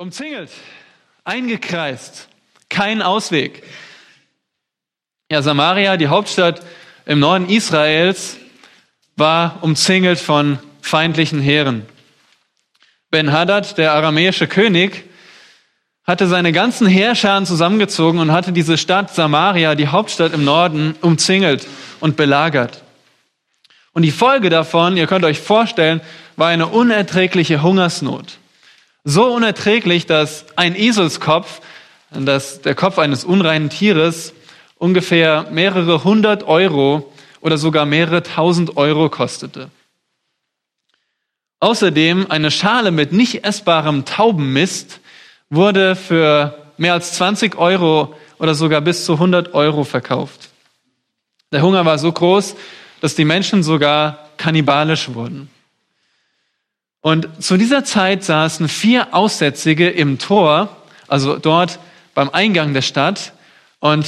Umzingelt, eingekreist, kein Ausweg. Ja, Samaria, die Hauptstadt im Norden Israels, war umzingelt von feindlichen Heeren. Ben-Hadad, der aramäische König, hatte seine ganzen Heerscharen zusammengezogen und hatte diese Stadt Samaria, die Hauptstadt im Norden, umzingelt und belagert. Und die Folge davon, ihr könnt euch vorstellen, war eine unerträgliche Hungersnot. So unerträglich, dass ein Eselskopf, dass der Kopf eines unreinen Tieres, ungefähr mehrere hundert Euro oder sogar mehrere tausend Euro kostete. Außerdem eine Schale mit nicht essbarem Taubenmist wurde für mehr als 20 Euro oder sogar bis zu 100 Euro verkauft. Der Hunger war so groß, dass die Menschen sogar kannibalisch wurden. Und zu dieser Zeit saßen vier Aussätzige im Tor, also dort beim Eingang der Stadt, und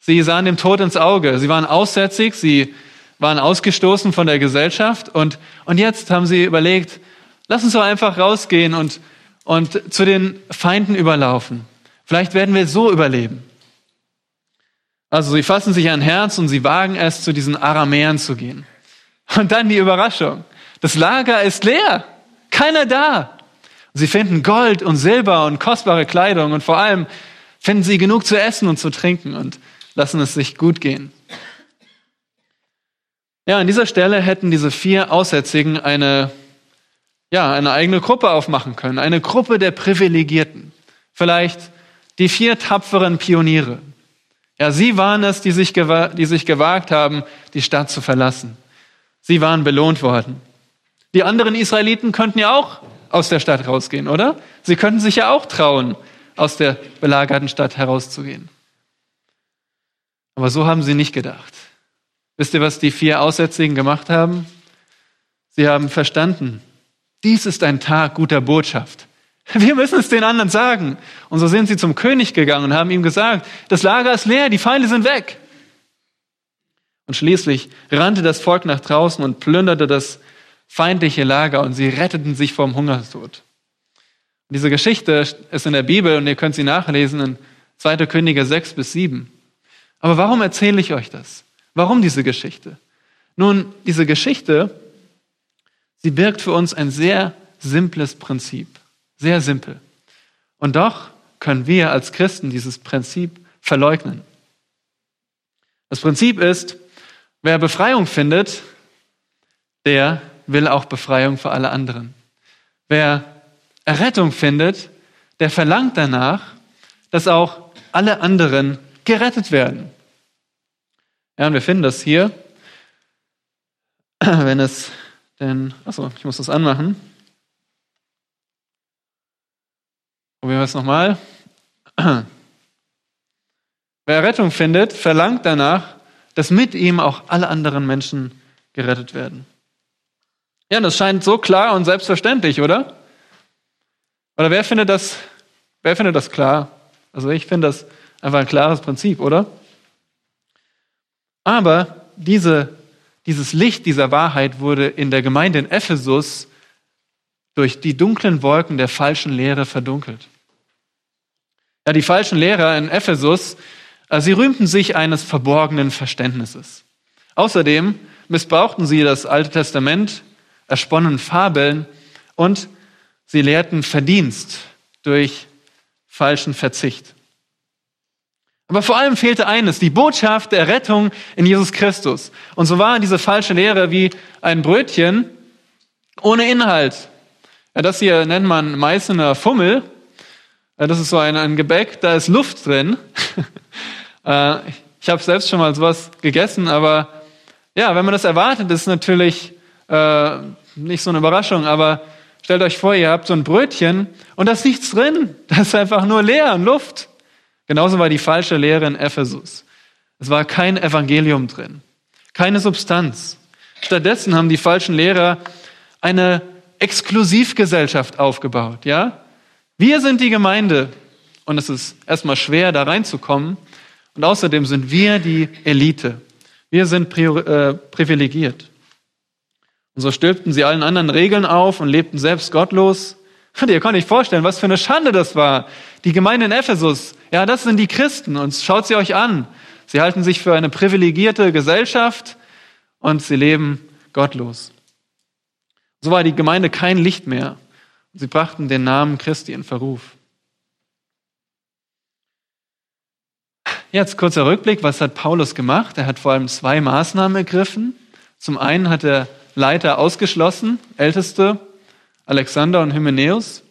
sie sahen dem Tod ins Auge. Sie waren aussätzig, sie waren ausgestoßen von der Gesellschaft und, und jetzt haben sie überlegt, lass uns doch einfach rausgehen und, und zu den Feinden überlaufen. Vielleicht werden wir so überleben. Also sie fassen sich ein Herz und sie wagen es, zu diesen Aramäern zu gehen. Und dann die Überraschung. Das Lager ist leer. Keiner da. Sie finden Gold und Silber und kostbare Kleidung und vor allem finden sie genug zu essen und zu trinken und lassen es sich gut gehen. Ja, an dieser Stelle hätten diese vier Aussätzigen eine, ja, eine eigene Gruppe aufmachen können. Eine Gruppe der Privilegierten. Vielleicht die vier tapferen Pioniere. Ja, sie waren es, die sich, die sich gewagt haben, die Stadt zu verlassen. Sie waren belohnt worden. Die anderen Israeliten könnten ja auch aus der Stadt rausgehen, oder? Sie könnten sich ja auch trauen, aus der belagerten Stadt herauszugehen. Aber so haben sie nicht gedacht. Wisst ihr, was die vier Aussätzigen gemacht haben? Sie haben verstanden, dies ist ein Tag guter Botschaft. Wir müssen es den anderen sagen. Und so sind sie zum König gegangen und haben ihm gesagt, das Lager ist leer, die Feinde sind weg. Und schließlich rannte das Volk nach draußen und plünderte das feindliche Lager und sie retteten sich vom Hungerstod. Diese Geschichte ist in der Bibel und ihr könnt sie nachlesen in 2. Könige 6 bis 7. Aber warum erzähle ich euch das? Warum diese Geschichte? Nun, diese Geschichte, sie birgt für uns ein sehr simples Prinzip. Sehr simpel. Und doch können wir als Christen dieses Prinzip verleugnen. Das Prinzip ist, wer Befreiung findet, der will auch Befreiung für alle anderen. Wer Errettung findet, der verlangt danach, dass auch alle anderen gerettet werden. Ja, und wir finden das hier, wenn es denn, achso, ich muss das anmachen. Probieren wir es nochmal. Wer Errettung findet, verlangt danach, dass mit ihm auch alle anderen Menschen gerettet werden. Ja, das scheint so klar und selbstverständlich, oder? Oder wer findet das, wer findet das klar? Also ich finde das einfach ein klares Prinzip, oder? Aber diese, dieses Licht dieser Wahrheit wurde in der Gemeinde in Ephesus durch die dunklen Wolken der falschen Lehre verdunkelt. Ja, die falschen Lehrer in Ephesus, äh, sie rühmten sich eines verborgenen Verständnisses. Außerdem missbrauchten sie das Alte Testament ersponnen Fabeln und sie lehrten Verdienst durch falschen Verzicht. Aber vor allem fehlte eines, die Botschaft der Rettung in Jesus Christus. Und so war diese falsche Lehre wie ein Brötchen ohne Inhalt. Ja, das hier nennt man Meißener Fummel. Ja, das ist so ein, ein Gebäck, da ist Luft drin. Äh, ich habe selbst schon mal sowas gegessen, aber ja, wenn man das erwartet, ist natürlich äh, nicht so eine Überraschung, aber stellt euch vor, ihr habt so ein Brötchen und da ist nichts drin. Da ist einfach nur leer und Luft. Genauso war die falsche Lehre in Ephesus. Es war kein Evangelium drin, keine Substanz. Stattdessen haben die falschen Lehrer eine Exklusivgesellschaft aufgebaut, ja? Wir sind die Gemeinde und es ist erstmal schwer, da reinzukommen. Und außerdem sind wir die Elite. Wir sind prior, äh, privilegiert. Und so stülpten sie allen anderen Regeln auf und lebten selbst gottlos, Und ihr könnt euch vorstellen, was für eine Schande das war. Die Gemeinde in Ephesus, ja, das sind die Christen und schaut sie euch an. Sie halten sich für eine privilegierte Gesellschaft und sie leben gottlos. So war die Gemeinde kein Licht mehr. Sie brachten den Namen Christi in Verruf. Jetzt kurzer Rückblick, was hat Paulus gemacht? Er hat vor allem zwei Maßnahmen ergriffen. Zum einen hat er Leiter ausgeschlossen, Älteste, Alexander und Hymenäus.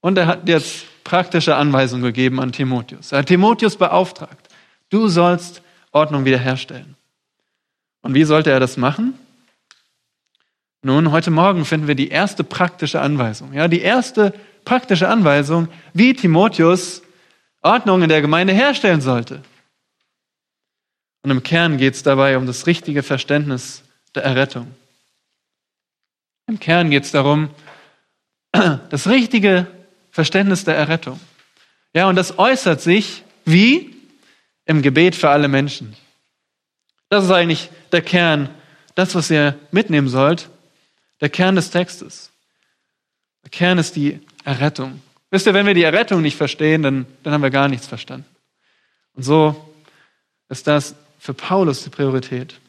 Und er hat jetzt praktische Anweisungen gegeben an Timotheus. Er hat Timotheus beauftragt, du sollst Ordnung wiederherstellen. Und wie sollte er das machen? Nun, heute Morgen finden wir die erste praktische Anweisung. Ja, die erste praktische Anweisung, wie Timotheus Ordnung in der Gemeinde herstellen sollte. Und im Kern geht es dabei um das richtige Verständnis der Errettung. Im Kern geht es darum, das richtige Verständnis der Errettung. Ja, und das äußert sich wie im Gebet für alle Menschen. Das ist eigentlich der Kern, das, was ihr mitnehmen sollt der Kern des Textes. Der Kern ist die Errettung. Wisst ihr, wenn wir die Errettung nicht verstehen, dann, dann haben wir gar nichts verstanden. Und so ist das für Paulus die Priorität.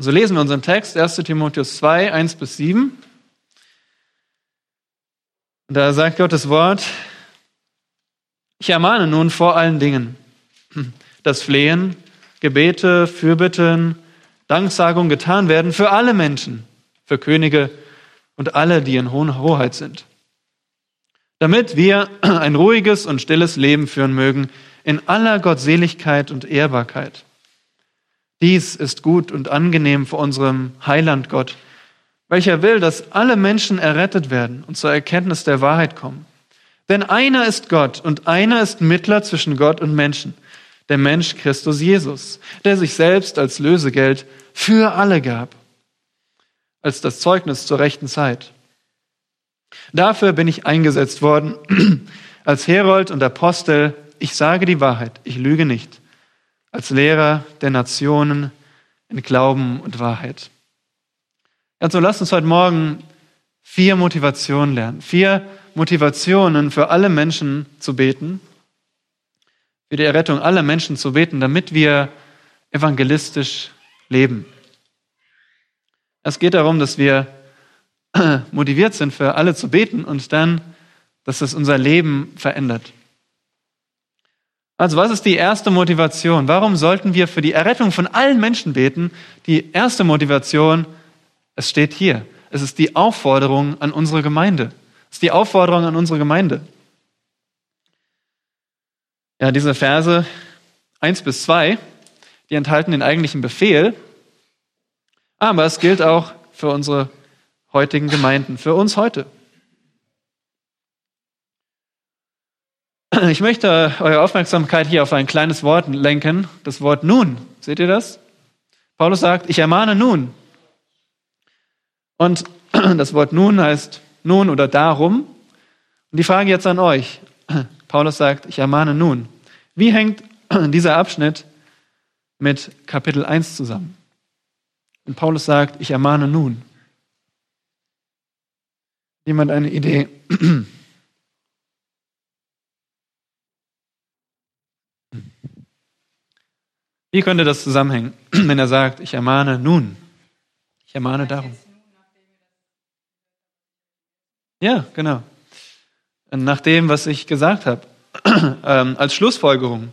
So lesen wir unseren Text, 1 Timotheus 2, 1 bis 7. Und da sagt Gottes Wort, ich ermahne nun vor allen Dingen, dass Flehen, Gebete, Fürbitten, Danksagung getan werden für alle Menschen, für Könige und alle, die in hohen Hoheit sind. Damit wir ein ruhiges und stilles Leben führen mögen, in aller Gottseligkeit und Ehrbarkeit. Dies ist gut und angenehm vor unserem Heiland Gott, welcher will, dass alle Menschen errettet werden und zur Erkenntnis der Wahrheit kommen. Denn einer ist Gott und einer ist Mittler zwischen Gott und Menschen, der Mensch Christus Jesus, der sich selbst als Lösegeld für alle gab als das Zeugnis zur rechten Zeit. Dafür bin ich eingesetzt worden als Herold und Apostel. Ich sage die Wahrheit, ich lüge nicht. Als Lehrer der Nationen in Glauben und Wahrheit. Also lasst uns heute Morgen vier Motivationen lernen. Vier Motivationen für alle Menschen zu beten. Für die Errettung aller Menschen zu beten, damit wir evangelistisch leben. Es geht darum, dass wir motiviert sind, für alle zu beten und dann, dass es unser Leben verändert. Also was ist die erste Motivation? Warum sollten wir für die Errettung von allen Menschen beten? Die erste Motivation, es steht hier. Es ist die Aufforderung an unsere Gemeinde. Es ist die Aufforderung an unsere Gemeinde. Ja, diese Verse 1 bis 2, die enthalten den eigentlichen Befehl, aber es gilt auch für unsere heutigen Gemeinden, für uns heute. Ich möchte eure Aufmerksamkeit hier auf ein kleines Wort lenken, das Wort nun. Seht ihr das? Paulus sagt, ich ermahne nun. Und das Wort nun heißt nun oder darum. Und die Frage jetzt an euch. Paulus sagt, ich ermahne nun. Wie hängt dieser Abschnitt mit Kapitel 1 zusammen? Und Paulus sagt, ich ermahne nun. Jemand eine Idee? Wie könnte das zusammenhängen, wenn er sagt, ich ermahne nun? Ich ermahne darum. Ja, genau. Nach dem, was ich gesagt habe, ähm, als Schlussfolgerung.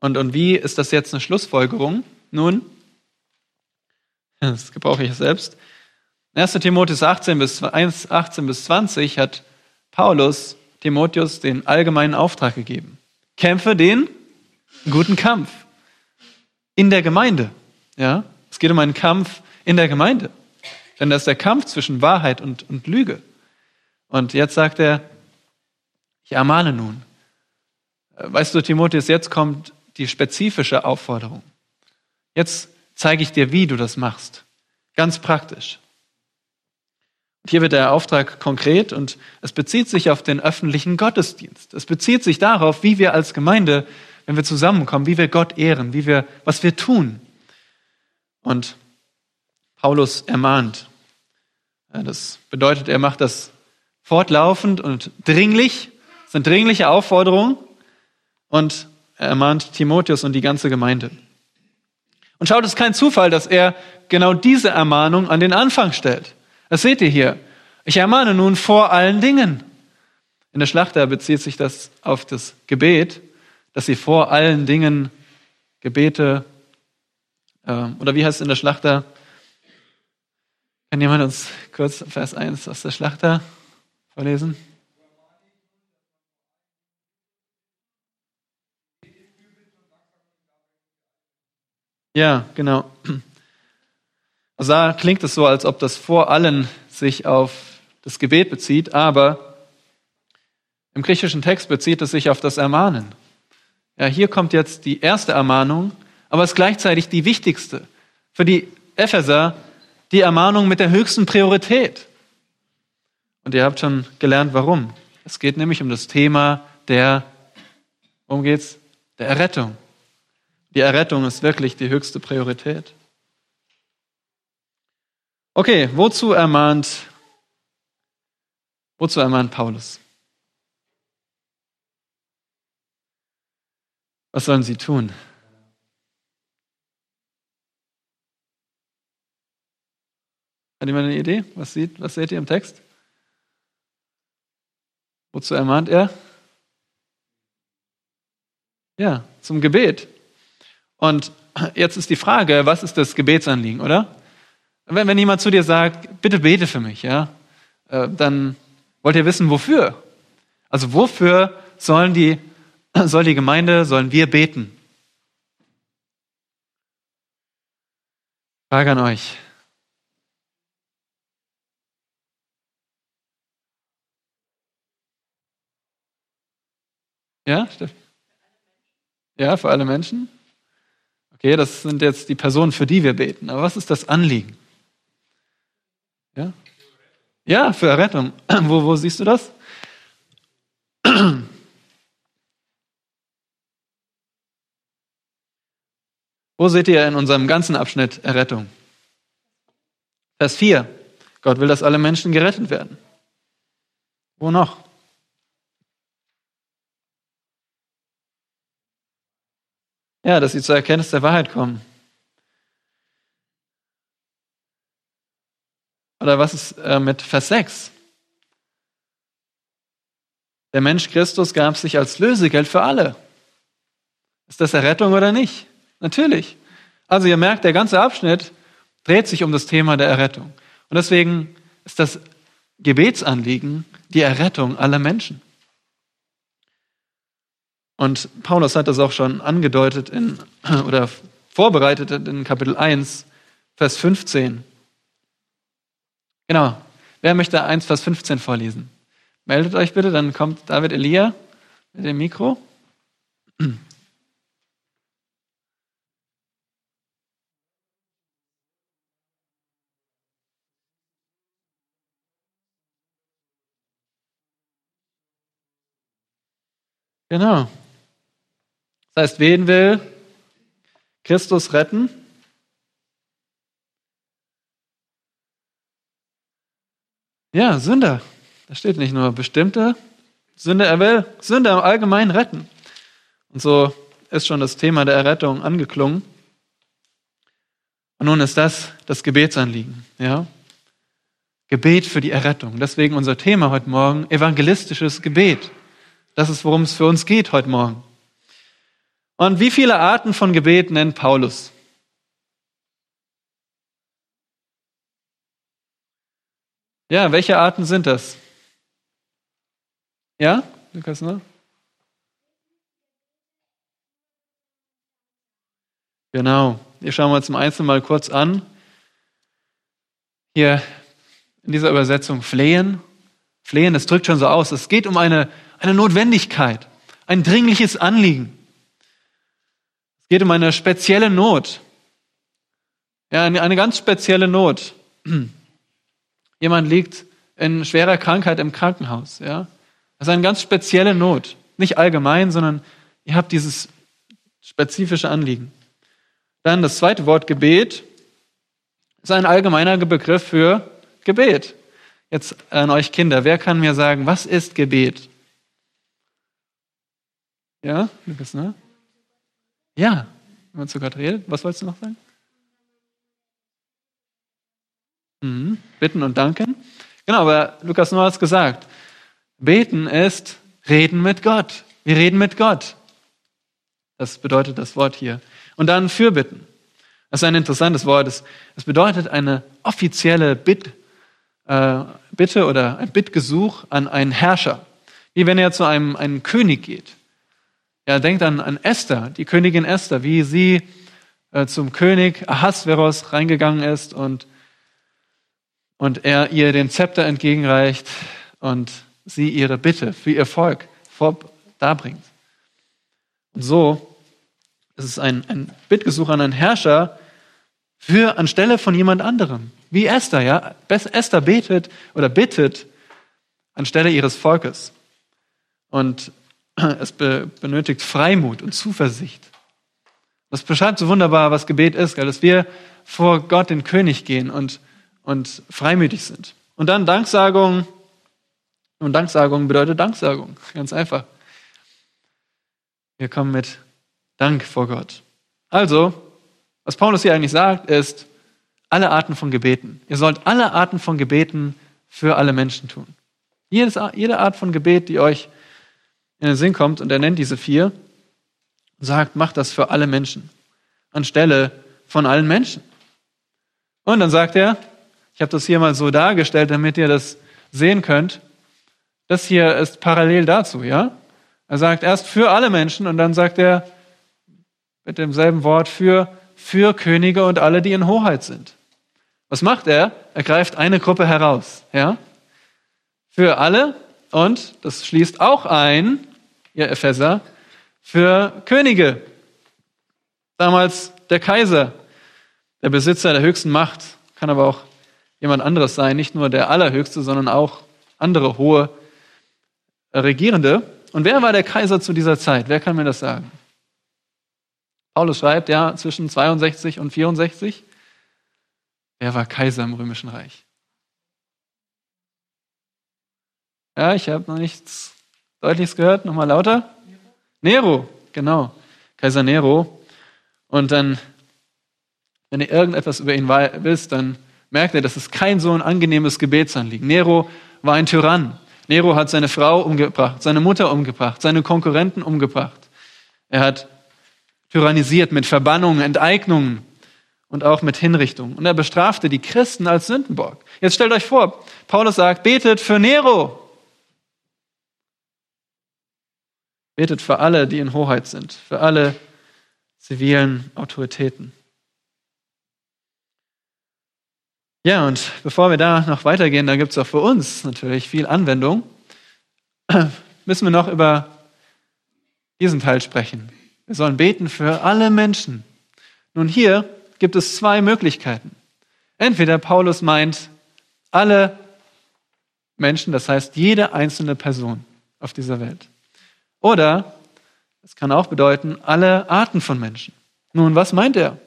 Und, und wie ist das jetzt eine Schlussfolgerung? Nun, das gebrauche ich selbst. 1. Timotheus 18 bis, 1, 18 bis 20 hat Paulus Timotheus den allgemeinen Auftrag gegeben. Kämpfe den guten Kampf in der Gemeinde. Ja, es geht um einen Kampf in der Gemeinde. Denn das ist der Kampf zwischen Wahrheit und, und Lüge. Und jetzt sagt er, ich ermahne nun. Weißt du, Timotheus, jetzt kommt die spezifische Aufforderung. Jetzt zeige ich dir, wie du das machst. Ganz praktisch. Und hier wird der Auftrag konkret und es bezieht sich auf den öffentlichen Gottesdienst. Es bezieht sich darauf, wie wir als Gemeinde, wenn wir zusammenkommen, wie wir Gott ehren, wie wir, was wir tun. Und Paulus ermahnt. Das bedeutet, er macht das fortlaufend und dringlich. Das sind dringliche Aufforderungen. Und er ermahnt Timotheus und die ganze Gemeinde. Und schaut, es ist kein Zufall, dass er genau diese Ermahnung an den Anfang stellt. Das seht ihr hier. Ich ermahne nun vor allen Dingen. In der Schlachter bezieht sich das auf das Gebet, dass sie vor allen Dingen Gebete, äh, oder wie heißt es in der Schlachter? Kann jemand uns kurz Vers 1 aus der Schlachter vorlesen? Ja, genau. Also da klingt es so, als ob das vor allen sich auf das Gebet bezieht, aber im griechischen Text bezieht es sich auf das Ermahnen. Ja, hier kommt jetzt die erste Ermahnung, aber es ist gleichzeitig die wichtigste. Für die Epheser die Ermahnung mit der höchsten Priorität. Und ihr habt schon gelernt, warum. Es geht nämlich um das Thema der, worum geht's? Der Errettung. Die Errettung ist wirklich die höchste Priorität. Okay, wozu ermahnt, wozu ermahnt Paulus? Was sollen sie tun? Hat jemand eine Idee? Was, sieht, was seht ihr im Text? Wozu ermahnt er? Ja, zum Gebet. Und jetzt ist die Frage, was ist das Gebetsanliegen, oder? Wenn, wenn jemand zu dir sagt, bitte bete für mich, ja, äh, dann wollt ihr wissen, wofür? Also wofür sollen die, soll die Gemeinde, sollen wir beten? Frage an euch. Ja? Ja, für alle Menschen? Okay, das sind jetzt die Personen, für die wir beten. Aber was ist das Anliegen? Ja, ja für Errettung. Wo, wo siehst du das? Wo seht ihr in unserem ganzen Abschnitt Errettung? Vers 4. Gott will, dass alle Menschen gerettet werden. Wo noch? Ja, dass sie zur Erkenntnis der Wahrheit kommen. Oder was ist äh, mit Vers 6? Der Mensch Christus gab sich als Lösegeld für alle. Ist das Errettung oder nicht? Natürlich. Also ihr merkt, der ganze Abschnitt dreht sich um das Thema der Errettung. Und deswegen ist das Gebetsanliegen die Errettung aller Menschen. Und Paulus hat das auch schon angedeutet in, oder vorbereitet in Kapitel 1, Vers 15. Genau. Wer möchte 1, Vers 15 vorlesen? Meldet euch bitte, dann kommt David Elia mit dem Mikro. Genau. Das heißt, wen will Christus retten? Ja, Sünder. Da steht nicht nur bestimmte Sünder, er will Sünder im Allgemeinen retten. Und so ist schon das Thema der Errettung angeklungen. Und nun ist das das Gebetsanliegen, ja? Gebet für die Errettung. Deswegen unser Thema heute Morgen, evangelistisches Gebet. Das ist, worum es für uns geht heute Morgen. Und wie viele Arten von Gebet nennt Paulus? Ja, welche Arten sind das? Ja, Lukas, ne? Genau. Wir schauen uns zum Einzelnen mal kurz an. Hier in dieser Übersetzung flehen. Flehen, das drückt schon so aus. Es geht um eine, eine Notwendigkeit, ein dringliches Anliegen. Es geht um eine spezielle Not. Ja, eine ganz spezielle Not. Jemand liegt in schwerer Krankheit im Krankenhaus. Ja, das ist eine ganz spezielle Not. Nicht allgemein, sondern ihr habt dieses spezifische Anliegen. Dann das zweite Wort Gebet ist ein allgemeiner Begriff für Gebet. Jetzt an euch Kinder, wer kann mir sagen, was ist Gebet? Ja, Lukas, ne? Ja, wenn man zu Gott redet. Was wolltest du noch sagen? Mhm. Bitten und danken. Genau, aber Lukas Noah hat es gesagt. Beten ist reden mit Gott. Wir reden mit Gott. Das bedeutet das Wort hier. Und dann Fürbitten. Das ist ein interessantes Wort. Es, bedeutet eine offizielle Bitt, äh, Bitte oder ein Bittgesuch an einen Herrscher. Wie wenn er zu einem, einem König geht. Ja, denkt an, an Esther, die Königin Esther, wie sie äh, zum König Ahasveros reingegangen ist und, und er ihr den Zepter entgegenreicht und sie ihre Bitte für ihr Volk darbringt. Und so ist es ein, ein Bittgesuch an einen Herrscher für anstelle von jemand anderem. Wie Esther, ja. Esther betet oder bittet anstelle ihres Volkes. Und es be benötigt Freimut und Zuversicht. Das beschreibt so wunderbar, was Gebet ist, dass wir vor Gott, den König, gehen und, und freimütig sind. Und dann Danksagung. Und Danksagung bedeutet Danksagung. Ganz einfach. Wir kommen mit Dank vor Gott. Also, was Paulus hier eigentlich sagt, ist, alle Arten von Gebeten. Ihr sollt alle Arten von Gebeten für alle Menschen tun. Jedes, jede Art von Gebet, die euch in den Sinn kommt, und er nennt diese vier, sagt, macht das für alle Menschen, anstelle von allen Menschen. Und dann sagt er, ich habe das hier mal so dargestellt, damit ihr das sehen könnt, das hier ist parallel dazu, ja? Er sagt erst für alle Menschen und dann sagt er mit demselben Wort für, für Könige und alle, die in Hoheit sind. Was macht er? Er greift eine Gruppe heraus, ja? Für alle und das schließt auch ein, ihr Epheser, für Könige. Damals der Kaiser, der Besitzer der höchsten Macht, kann aber auch jemand anderes sein, nicht nur der Allerhöchste, sondern auch andere hohe Regierende. Und wer war der Kaiser zu dieser Zeit? Wer kann mir das sagen? Paulus schreibt, ja, zwischen 62 und 64. Wer war Kaiser im Römischen Reich? Ja, ich habe noch nichts Deutliches gehört. Nochmal lauter. Nero, genau. Kaiser Nero. Und dann, wenn ihr irgendetwas über ihn wisst, dann merkt ihr, das ist kein so ein angenehmes Gebetsanliegen. Nero war ein Tyrann. Nero hat seine Frau umgebracht, seine Mutter umgebracht, seine Konkurrenten umgebracht. Er hat tyrannisiert mit Verbannungen, Enteignungen und auch mit Hinrichtungen. Und er bestrafte die Christen als Sündenbock. Jetzt stellt euch vor, Paulus sagt, betet für Nero. Betet für alle, die in Hoheit sind, für alle zivilen Autoritäten. Ja, und bevor wir da noch weitergehen, da gibt es auch für uns natürlich viel Anwendung, müssen wir noch über diesen Teil sprechen. Wir sollen beten für alle Menschen. Nun hier gibt es zwei Möglichkeiten. Entweder Paulus meint alle Menschen, das heißt jede einzelne Person auf dieser Welt. Oder es kann auch bedeuten, alle Arten von Menschen. Nun, was meint er?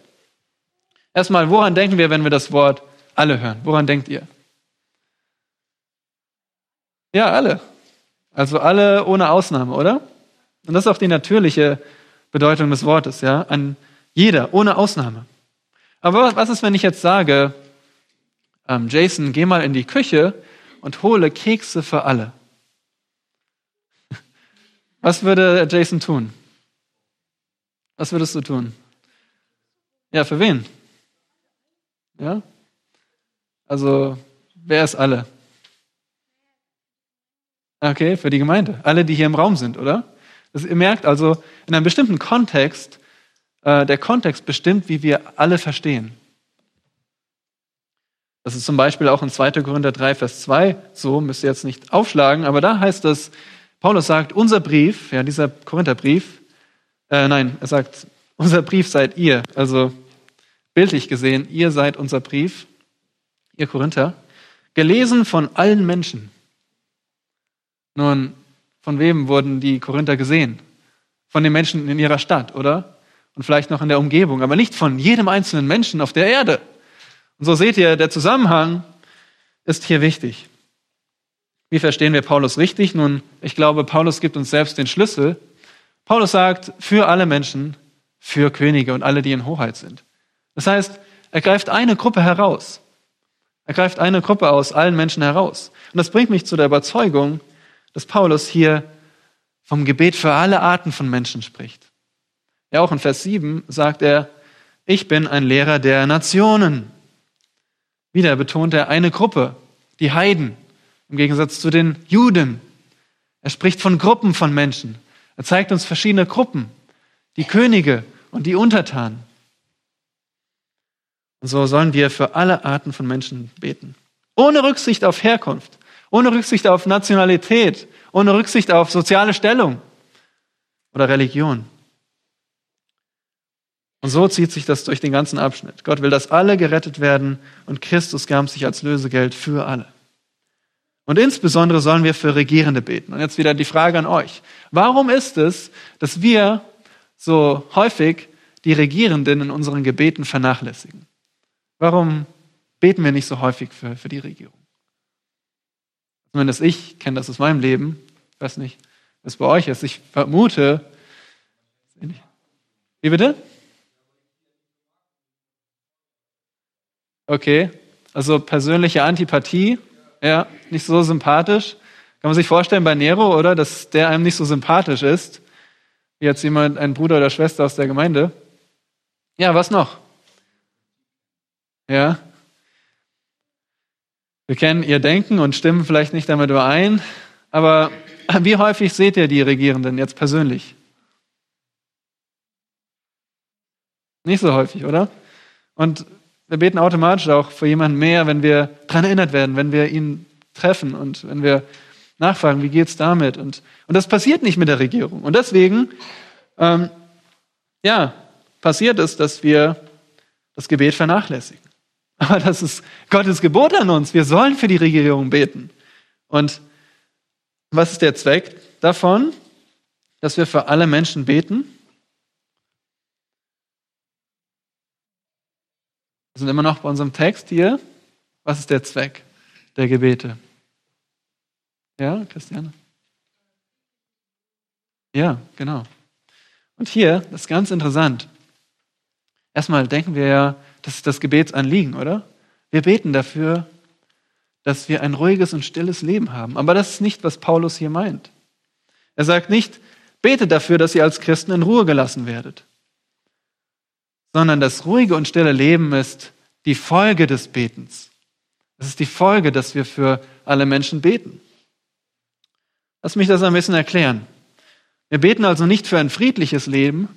Erstmal, woran denken wir, wenn wir das Wort alle hören? Woran denkt ihr? Ja, alle. Also alle ohne Ausnahme, oder? Und das ist auch die natürliche Bedeutung des Wortes, ja? An jeder, ohne Ausnahme. Aber was ist, wenn ich jetzt sage, ähm, Jason, geh mal in die Küche und hole Kekse für alle? Was würde Jason tun? Was würdest du tun? Ja, für wen? Ja? Also, wer ist alle? Okay, für die Gemeinde. Alle, die hier im Raum sind, oder? Das, ihr merkt also, in einem bestimmten Kontext, äh, der Kontext bestimmt, wie wir alle verstehen. Das ist zum Beispiel auch in 2. Korinther 3, Vers 2 so, müsst ihr jetzt nicht aufschlagen, aber da heißt es, Paulus sagt, unser Brief, ja, dieser Korintherbrief, äh, nein, er sagt, unser Brief seid ihr. Also bildlich gesehen, ihr seid unser Brief, ihr Korinther, gelesen von allen Menschen. Nun, von wem wurden die Korinther gesehen? Von den Menschen in ihrer Stadt, oder? Und vielleicht noch in der Umgebung, aber nicht von jedem einzelnen Menschen auf der Erde. Und so seht ihr, der Zusammenhang ist hier wichtig. Wie verstehen wir Paulus richtig? Nun, ich glaube, Paulus gibt uns selbst den Schlüssel. Paulus sagt, für alle Menschen, für Könige und alle, die in Hoheit sind. Das heißt, er greift eine Gruppe heraus. Er greift eine Gruppe aus allen Menschen heraus. Und das bringt mich zu der Überzeugung, dass Paulus hier vom Gebet für alle Arten von Menschen spricht. Ja, auch in Vers 7 sagt er, ich bin ein Lehrer der Nationen. Wieder betont er eine Gruppe, die Heiden, im Gegensatz zu den Juden. Er spricht von Gruppen von Menschen. Er zeigt uns verschiedene Gruppen, die Könige und die Untertanen. Und so sollen wir für alle Arten von Menschen beten. Ohne Rücksicht auf Herkunft, ohne Rücksicht auf Nationalität, ohne Rücksicht auf soziale Stellung oder Religion. Und so zieht sich das durch den ganzen Abschnitt. Gott will, dass alle gerettet werden und Christus gab sich als Lösegeld für alle. Und insbesondere sollen wir für Regierende beten. Und jetzt wieder die Frage an euch. Warum ist es, dass wir so häufig die Regierenden in unseren Gebeten vernachlässigen? Warum beten wir nicht so häufig für, für die Regierung? Zumindest ich kenne das aus meinem Leben. Ich weiß nicht, was bei euch ist. Ich vermute. Wie bitte? Okay, also persönliche Antipathie, ja, nicht so sympathisch. Kann man sich vorstellen bei Nero, oder? Dass der einem nicht so sympathisch ist. Wie jetzt jemand, ein Bruder oder Schwester aus der Gemeinde. Ja, was noch? Ja. Wir kennen ihr Denken und stimmen vielleicht nicht damit überein, aber wie häufig seht ihr die Regierenden jetzt persönlich? Nicht so häufig, oder? Und wir beten automatisch auch für jemanden mehr, wenn wir daran erinnert werden, wenn wir ihn treffen und wenn wir nachfragen, wie geht's damit? Und, und das passiert nicht mit der Regierung. Und deswegen, ähm, ja, passiert es, dass wir das Gebet vernachlässigen. Aber das ist Gottes Gebot an uns. Wir sollen für die Regierung beten. Und was ist der Zweck davon? Dass wir für alle Menschen beten. Sind immer noch bei unserem Text hier. Was ist der Zweck der Gebete? Ja, Christiane? Ja, genau. Und hier, das ist ganz interessant. Erstmal denken wir ja, das ist das Gebetsanliegen, oder? Wir beten dafür, dass wir ein ruhiges und stilles Leben haben. Aber das ist nicht, was Paulus hier meint. Er sagt nicht, betet dafür, dass ihr als Christen in Ruhe gelassen werdet, sondern das ruhige und stille Leben ist die Folge des Betens. Es ist die Folge, dass wir für alle Menschen beten. Lass mich das ein bisschen erklären. Wir beten also nicht für ein friedliches Leben,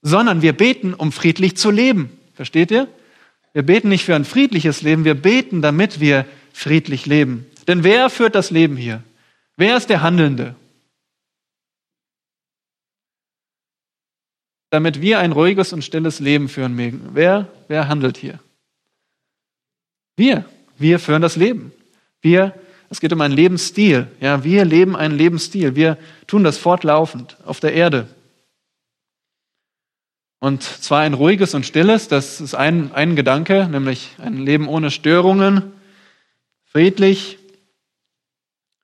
sondern wir beten, um friedlich zu leben. Versteht ihr? Wir beten nicht für ein friedliches Leben, wir beten, damit wir friedlich leben. Denn wer führt das Leben hier? Wer ist der Handelnde? Damit wir ein ruhiges und stilles Leben führen mögen. Wer, wer handelt hier? Wir. Wir führen das Leben. Wir, es geht um einen Lebensstil. Ja, wir leben einen Lebensstil. Wir tun das fortlaufend auf der Erde. Und zwar ein ruhiges und stilles, das ist ein, ein Gedanke, nämlich ein Leben ohne Störungen, friedlich.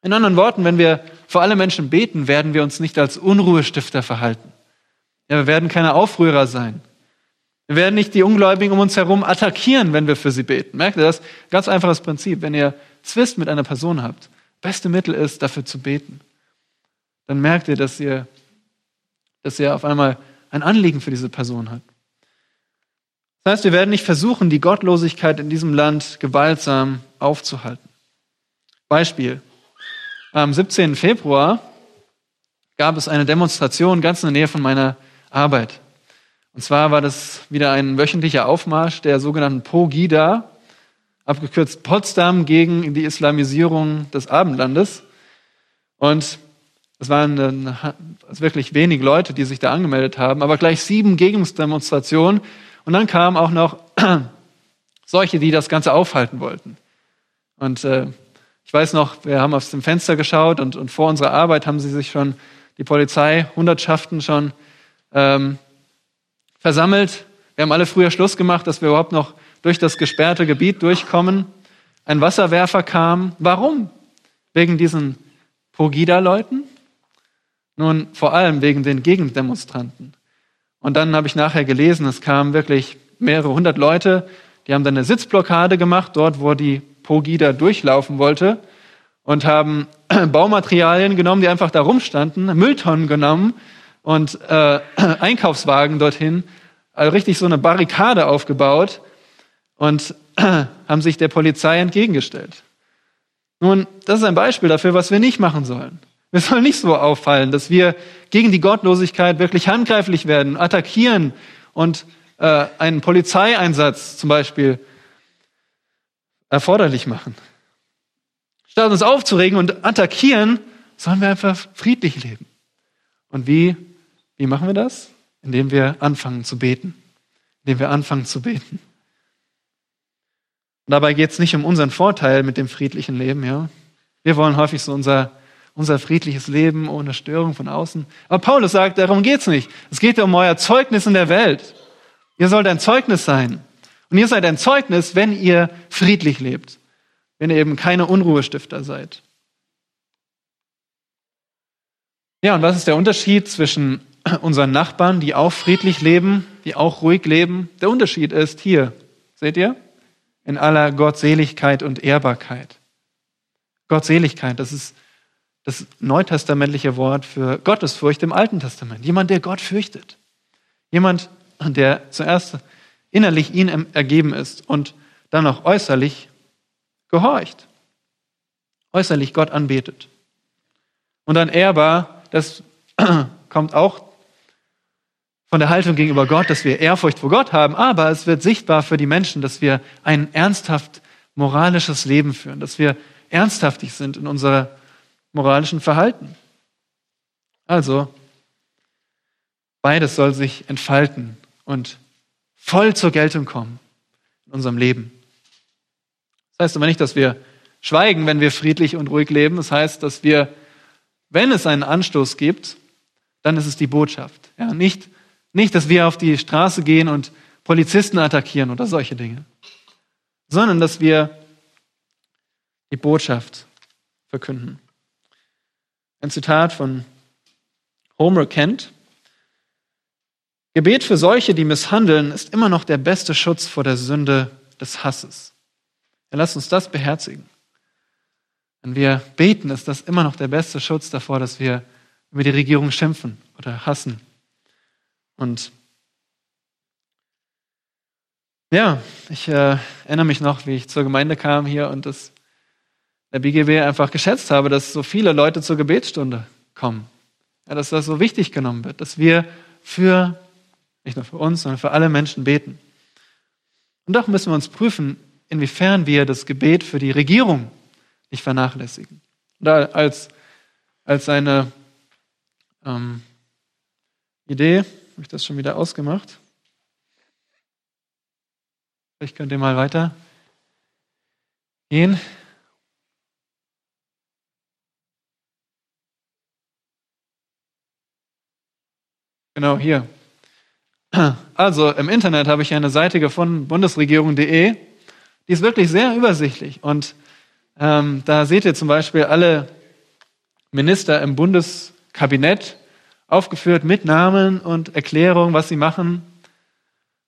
In anderen Worten, wenn wir für alle Menschen beten, werden wir uns nicht als Unruhestifter verhalten. Ja, wir werden keine Aufrührer sein. Wir werden nicht die Ungläubigen um uns herum attackieren, wenn wir für sie beten. Merkt ihr das? Ganz einfaches Prinzip. Wenn ihr Zwist mit einer Person habt, beste Mittel ist, dafür zu beten. Dann merkt ihr, dass ihr, dass ihr auf einmal ein Anliegen für diese Person hat. Das heißt, wir werden nicht versuchen, die Gottlosigkeit in diesem Land gewaltsam aufzuhalten. Beispiel. Am 17. Februar gab es eine Demonstration ganz in der Nähe von meiner Arbeit. Und zwar war das wieder ein wöchentlicher Aufmarsch der sogenannten Pogida, abgekürzt Potsdam gegen die Islamisierung des Abendlandes. Und es waren wirklich wenig Leute, die sich da angemeldet haben, aber gleich sieben Gegendemonstrationen. Und dann kamen auch noch solche, die das Ganze aufhalten wollten. Und äh, ich weiß noch, wir haben aus dem Fenster geschaut und, und vor unserer Arbeit haben sie sich schon, die Polizei, Hundertschaften schon ähm, versammelt. Wir haben alle früher Schluss gemacht, dass wir überhaupt noch durch das gesperrte Gebiet durchkommen. Ein Wasserwerfer kam. Warum? Wegen diesen Pogida-Leuten? Nun, vor allem wegen den Gegendemonstranten. Und dann habe ich nachher gelesen, es kamen wirklich mehrere hundert Leute, die haben dann eine Sitzblockade gemacht, dort, wo die Pogida durchlaufen wollte, und haben Baumaterialien genommen, die einfach da rumstanden, Mülltonnen genommen und äh, Einkaufswagen dorthin, also richtig so eine Barrikade aufgebaut und äh, haben sich der Polizei entgegengestellt. Nun, das ist ein Beispiel dafür, was wir nicht machen sollen. Wir sollen nicht so auffallen, dass wir gegen die Gottlosigkeit wirklich handgreiflich werden, attackieren und äh, einen Polizeieinsatz zum Beispiel erforderlich machen. Statt uns aufzuregen und attackieren, sollen wir einfach friedlich leben. Und wie, wie machen wir das? Indem wir anfangen zu beten. Indem wir anfangen zu beten. Und dabei geht es nicht um unseren Vorteil mit dem friedlichen Leben, ja. Wir wollen häufig so unser unser friedliches Leben ohne Störung von außen. Aber Paulus sagt, darum geht's nicht. Es geht um euer Zeugnis in der Welt. Ihr sollt ein Zeugnis sein. Und ihr seid ein Zeugnis, wenn ihr friedlich lebt. Wenn ihr eben keine Unruhestifter seid. Ja, und was ist der Unterschied zwischen unseren Nachbarn, die auch friedlich leben, die auch ruhig leben? Der Unterschied ist hier, seht ihr? In aller Gottseligkeit und Ehrbarkeit. Gottseligkeit, das ist das neutestamentliche Wort für Gottesfurcht im Alten Testament. Jemand, der Gott fürchtet. Jemand, der zuerst innerlich ihn ergeben ist und dann auch äußerlich gehorcht. Äußerlich Gott anbetet. Und dann ehrbar, das kommt auch von der Haltung gegenüber Gott, dass wir Ehrfurcht vor Gott haben, aber es wird sichtbar für die Menschen, dass wir ein ernsthaft moralisches Leben führen, dass wir ernsthaftig sind in unserer moralischen Verhalten. Also, beides soll sich entfalten und voll zur Geltung kommen in unserem Leben. Das heißt aber nicht, dass wir schweigen, wenn wir friedlich und ruhig leben. Das heißt, dass wir, wenn es einen Anstoß gibt, dann ist es die Botschaft. Ja, nicht, nicht, dass wir auf die Straße gehen und Polizisten attackieren oder solche Dinge, sondern dass wir die Botschaft verkünden. Ein Zitat von Homer Kent. Gebet für solche, die misshandeln, ist immer noch der beste Schutz vor der Sünde des Hasses. Ja, lasst uns das beherzigen. Wenn wir beten, ist das immer noch der beste Schutz davor, dass wir über die Regierung schimpfen oder hassen. Und ja, ich äh, erinnere mich noch, wie ich zur Gemeinde kam hier und das der BGW einfach geschätzt habe, dass so viele Leute zur Gebetsstunde kommen. Ja, dass das so wichtig genommen wird, dass wir für, nicht nur für uns, sondern für alle Menschen beten. Und doch müssen wir uns prüfen, inwiefern wir das Gebet für die Regierung nicht vernachlässigen. Da als, als eine ähm, Idee, habe ich das schon wieder ausgemacht. Vielleicht könnt ihr mal weiter gehen. Genau, hier. Also im Internet habe ich eine Seite gefunden, bundesregierung.de. Die ist wirklich sehr übersichtlich. Und ähm, da seht ihr zum Beispiel alle Minister im Bundeskabinett aufgeführt mit Namen und Erklärung, was sie machen.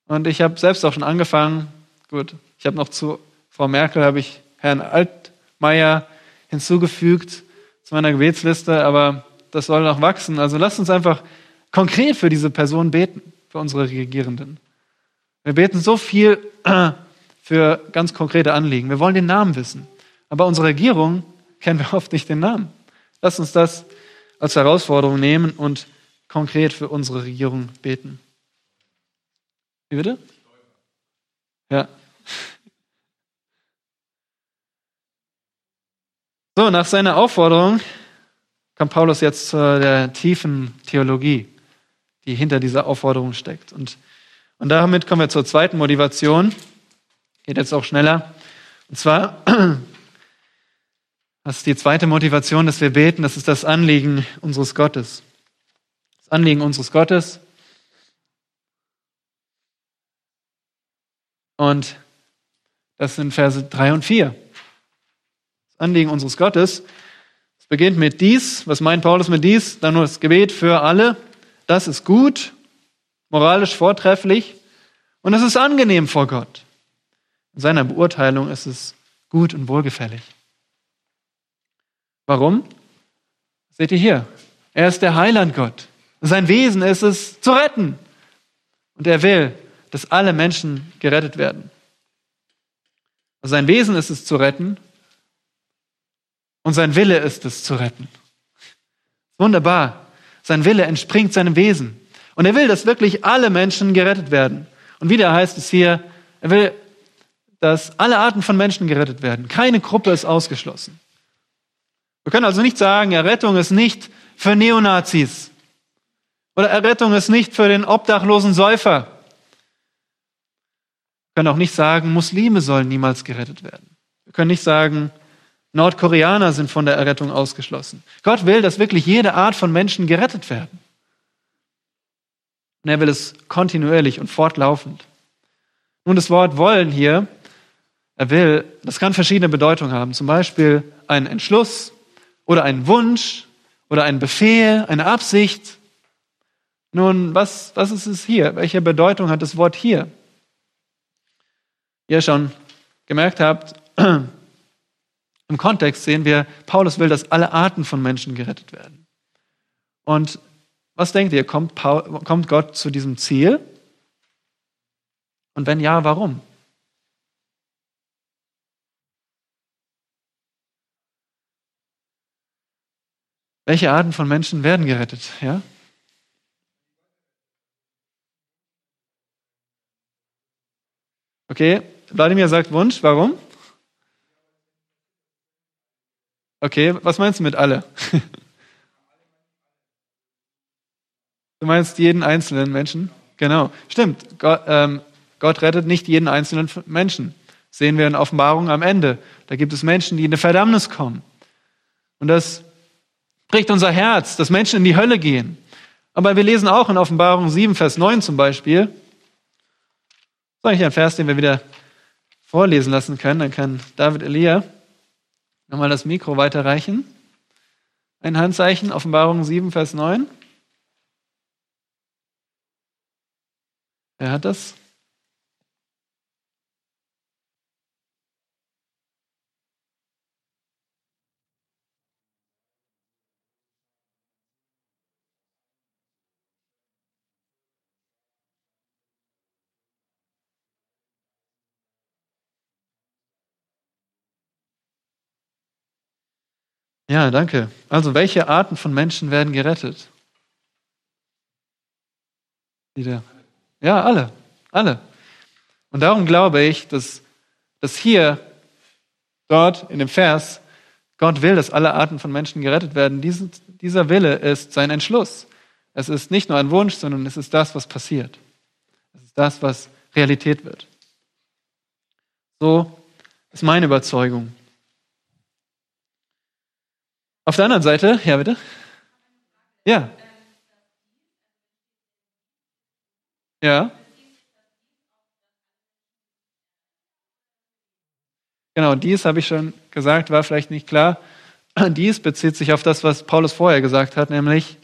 Und ich habe selbst auch schon angefangen. Gut, ich habe noch zu Frau Merkel habe ich Herrn Altmaier hinzugefügt zu meiner Gebetsliste, aber das soll noch wachsen. Also lasst uns einfach konkret für diese Person beten, für unsere Regierenden. Wir beten so viel für ganz konkrete Anliegen. Wir wollen den Namen wissen. Aber unsere Regierung kennen wir oft nicht den Namen. Lass uns das als Herausforderung nehmen und konkret für unsere Regierung beten. Wie bitte? Ja. So, nach seiner Aufforderung kommt Paulus jetzt zu der tiefen Theologie die hinter dieser Aufforderung steckt. Und, und damit kommen wir zur zweiten Motivation. Geht jetzt auch schneller. Und zwar, was ist die zweite Motivation, dass wir beten? Das ist das Anliegen unseres Gottes. Das Anliegen unseres Gottes. Und das sind Verse 3 und 4. Das Anliegen unseres Gottes. beginnt mit dies. Was meint Paulus mit dies? Dann nur das Gebet für alle. Das ist gut, moralisch vortrefflich und es ist angenehm vor Gott. In seiner Beurteilung ist es gut und wohlgefällig. Warum? Seht ihr hier. Er ist der Heiland Gott. Sein Wesen ist es zu retten. Und er will, dass alle Menschen gerettet werden. Sein Wesen ist es zu retten und sein Wille ist es zu retten. Wunderbar. Sein Wille entspringt seinem Wesen. Und er will, dass wirklich alle Menschen gerettet werden. Und wieder heißt es hier, er will, dass alle Arten von Menschen gerettet werden. Keine Gruppe ist ausgeschlossen. Wir können also nicht sagen, Errettung ist nicht für Neonazis oder Errettung ist nicht für den obdachlosen Säufer. Wir können auch nicht sagen, Muslime sollen niemals gerettet werden. Wir können nicht sagen, Nordkoreaner sind von der Errettung ausgeschlossen. Gott will, dass wirklich jede Art von Menschen gerettet werden. Und er will es kontinuierlich und fortlaufend. Nun, das Wort wollen hier, er will, das kann verschiedene Bedeutungen haben. Zum Beispiel einen Entschluss oder einen Wunsch oder einen Befehl, eine Absicht. Nun, was, was ist es hier? Welche Bedeutung hat das Wort hier? Ihr schon gemerkt habt, im Kontext sehen wir, Paulus will, dass alle Arten von Menschen gerettet werden. Und was denkt ihr, kommt, Paul, kommt Gott zu diesem Ziel? Und wenn ja, warum? Welche Arten von Menschen werden gerettet? Ja? Okay, Wladimir sagt Wunsch. Warum? Okay, was meinst du mit alle? Du meinst jeden einzelnen Menschen? Genau, stimmt. Gott, ähm, Gott rettet nicht jeden einzelnen Menschen. Sehen wir in Offenbarung am Ende. Da gibt es Menschen, die in die Verdammnis kommen. Und das bricht unser Herz, dass Menschen in die Hölle gehen. Aber wir lesen auch in Offenbarung 7, Vers 9 zum Beispiel. Das ist eigentlich ein Vers, den wir wieder vorlesen lassen können. Dann kann David Elia nochmal das Mikro weiterreichen. Ein Handzeichen, Offenbarung 7, Vers 9. Wer hat das? Ja, danke. Also, welche Arten von Menschen werden gerettet? Wieder. Ja, alle. Alle. Und darum glaube ich, dass, dass hier, dort in dem Vers, Gott will, dass alle Arten von Menschen gerettet werden. Diesen, dieser Wille ist sein Entschluss. Es ist nicht nur ein Wunsch, sondern es ist das, was passiert. Es ist das, was Realität wird. So ist meine Überzeugung. Auf der anderen Seite, ja bitte. Ja. Ja. Genau, dies habe ich schon gesagt, war vielleicht nicht klar. Dies bezieht sich auf das, was Paulus vorher gesagt hat, nämlich,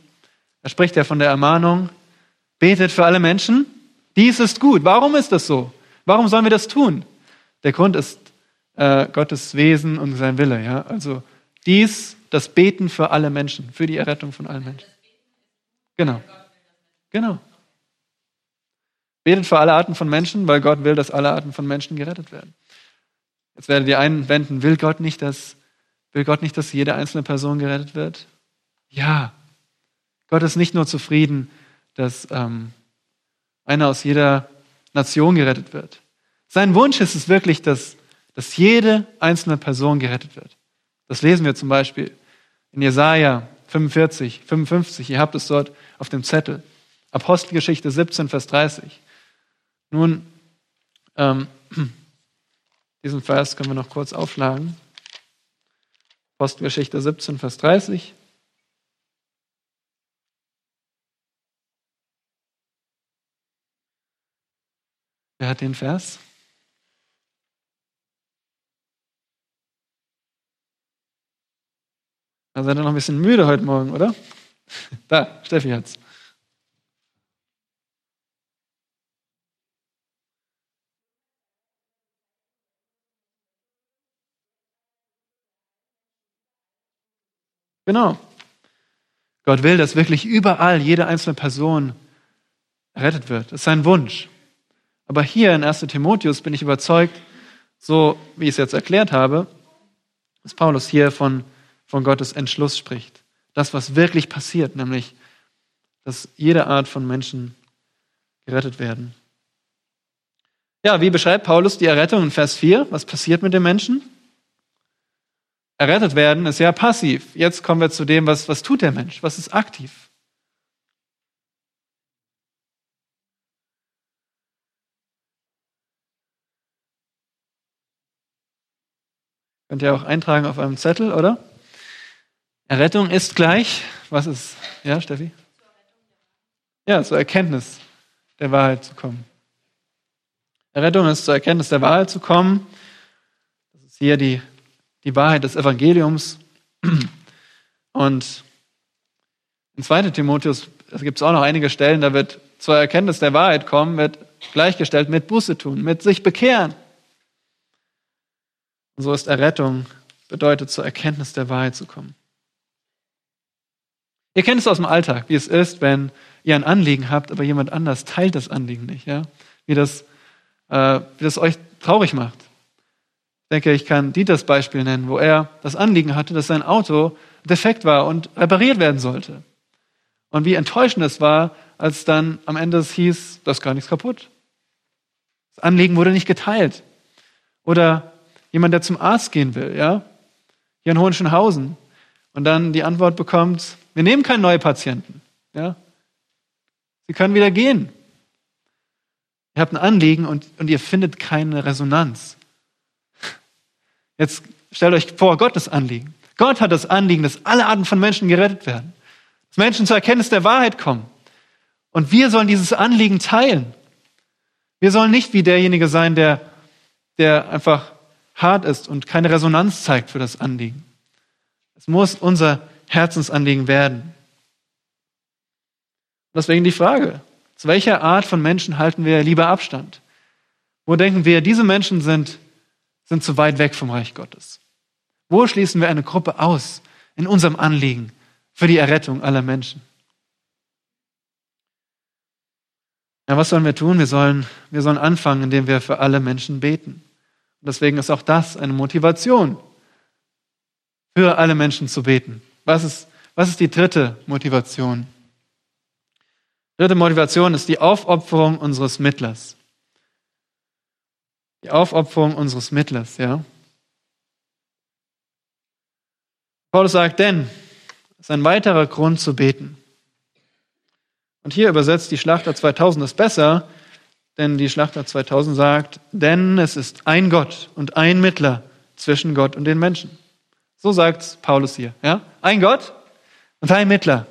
er spricht ja von der Ermahnung, betet für alle Menschen. Dies ist gut. Warum ist das so? Warum sollen wir das tun? Der Grund ist äh, Gottes Wesen und sein Wille. Ja? Also dies, das Beten für alle Menschen, für die Errettung von allen Menschen. Genau. Genau. Betet für alle Arten von Menschen, weil Gott will, dass alle Arten von Menschen gerettet werden. Jetzt werdet ihr einwenden, will Gott nicht, dass, will Gott nicht, dass jede einzelne Person gerettet wird? Ja. Gott ist nicht nur zufrieden, dass ähm, einer aus jeder Nation gerettet wird. Sein Wunsch ist es wirklich, dass, dass jede einzelne Person gerettet wird. Das lesen wir zum Beispiel in Jesaja 45, 55. Ihr habt es dort auf dem Zettel. Apostelgeschichte 17, Vers 30. Nun, ähm, diesen Vers können wir noch kurz aufschlagen. Postgeschichte 17, Vers 30. Wer hat den Vers? Da seid ihr noch ein bisschen müde heute Morgen, oder? Da, Steffi hat's. Genau. Gott will, dass wirklich überall jede einzelne Person errettet wird. Das ist sein Wunsch. Aber hier in 1 Timotheus bin ich überzeugt, so wie ich es jetzt erklärt habe, dass Paulus hier von, von Gottes Entschluss spricht. Das, was wirklich passiert, nämlich, dass jede Art von Menschen gerettet werden. Ja, wie beschreibt Paulus die Errettung in Vers 4? Was passiert mit den Menschen? Errettet werden ist ja passiv. Jetzt kommen wir zu dem, was, was tut der Mensch? Was ist aktiv? Könnt ihr auch eintragen auf einem Zettel, oder? Errettung ist gleich, was ist, ja, Steffi? Ja, zur Erkenntnis der Wahrheit zu kommen. Errettung ist zur Erkenntnis der Wahrheit zu kommen. Das ist hier die die Wahrheit des Evangeliums. Und in 2. Timotheus gibt es auch noch einige Stellen, da wird zur Erkenntnis der Wahrheit kommen, wird gleichgestellt mit Buße tun, mit sich bekehren. Und so ist Errettung, bedeutet zur Erkenntnis der Wahrheit zu kommen. Ihr kennt es aus dem Alltag, wie es ist, wenn ihr ein Anliegen habt, aber jemand anders teilt das Anliegen nicht. Ja? Wie, das, äh, wie das euch traurig macht. Ich denke, ich kann Dieters Beispiel nennen, wo er das Anliegen hatte, dass sein Auto defekt war und repariert werden sollte. Und wie enttäuschend es war, als dann am Ende es hieß, da ist gar nichts kaputt. Das Anliegen wurde nicht geteilt. Oder jemand, der zum Arzt gehen will, ja, hier in Hohenschönhausen, und dann die Antwort bekommt, wir nehmen keinen neuen Patienten, ja. Sie können wieder gehen. Ihr habt ein Anliegen und, und ihr findet keine Resonanz. Jetzt stellt euch vor, Gottes Anliegen. Gott hat das Anliegen, dass alle Arten von Menschen gerettet werden. Dass Menschen zur Erkenntnis der Wahrheit kommen. Und wir sollen dieses Anliegen teilen. Wir sollen nicht wie derjenige sein, der, der einfach hart ist und keine Resonanz zeigt für das Anliegen. Es muss unser Herzensanliegen werden. Deswegen die Frage, zu welcher Art von Menschen halten wir lieber Abstand? Wo denken wir, diese Menschen sind sind zu weit weg vom Reich Gottes? Wo schließen wir eine Gruppe aus in unserem Anliegen für die Errettung aller Menschen? Ja, was sollen wir tun? Wir sollen, wir sollen anfangen, indem wir für alle Menschen beten. Und deswegen ist auch das eine Motivation, für alle Menschen zu beten. Was ist, was ist die dritte Motivation? Dritte Motivation ist die Aufopferung unseres Mittlers. Die Aufopferung unseres Mittlers, ja. Paulus sagt, denn, das ist ein weiterer Grund zu beten. Und hier übersetzt die Schlachter 2000 das besser, denn die Schlachter 2000 sagt, denn es ist ein Gott und ein Mittler zwischen Gott und den Menschen. So sagt Paulus hier, ja. Ein Gott und ein Mittler.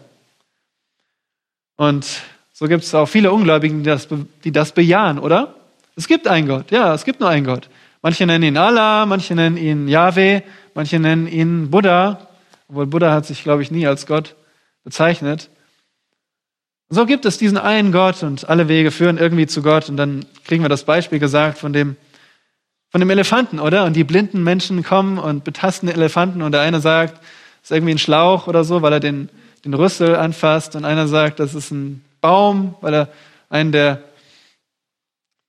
Und so gibt es auch viele Ungläubigen, die das, die das bejahen, oder? Es gibt einen Gott, ja, es gibt nur einen Gott. Manche nennen ihn Allah, manche nennen ihn Yahweh, manche nennen ihn Buddha, obwohl Buddha hat sich, glaube ich, nie als Gott bezeichnet. so gibt es diesen einen Gott und alle Wege führen irgendwie zu Gott. Und dann kriegen wir das Beispiel gesagt von dem, von dem Elefanten, oder? Und die blinden Menschen kommen und betasten den Elefanten und der eine sagt, es ist irgendwie ein Schlauch oder so, weil er den, den Rüssel anfasst. Und einer sagt, das ist ein Baum, weil er einen der